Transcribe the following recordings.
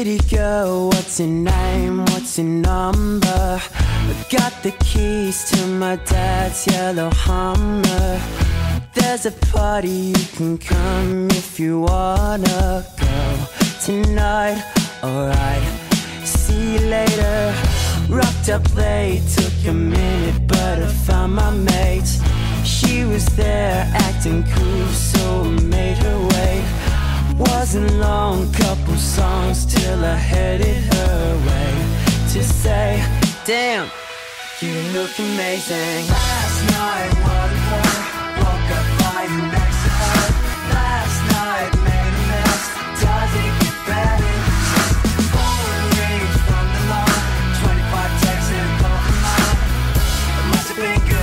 Pretty girl, what's your name? What's your number? I got the keys to my dad's yellow Hummer. There's a party, you can come if you wanna go tonight. Alright, see you later. Rocked up late, took a Wasn't long, couple songs till I headed her way to say, Damn, you look amazing. Last night, a her, woke up lying next to her. Last night, made a mess. Does it get better? Phone rings from the lawn. 25 texts and call from. It must have been good,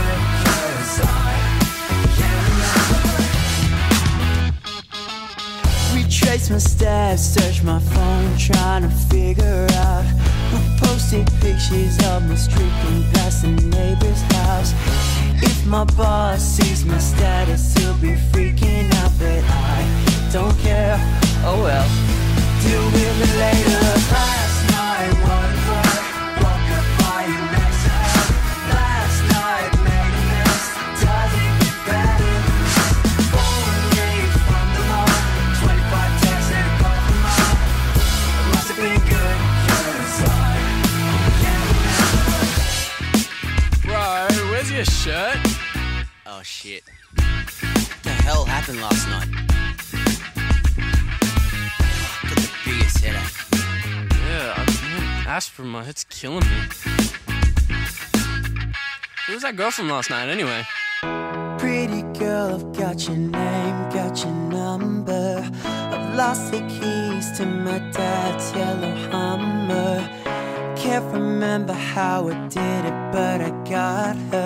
Retrace my steps, search my phone, trying to figure out who posted pictures of me streaking past the neighbor's house. If my boss sees my status, he'll be freaking out, but I don't care. Oh well, deal with it later. Your shirt? Oh shit. What the hell happened last night? Got the biggest headache. Yeah, I man, aspirin, my head's killing me. Who was that girl from last night anyway? Pretty girl, I've got your name, got your number. I've lost the keys to my dad's yellow Hummer. Can't remember how I did it, but I got her.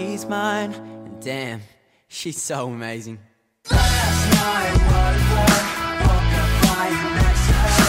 She's mine, and damn, she's so amazing. Last night, what up lying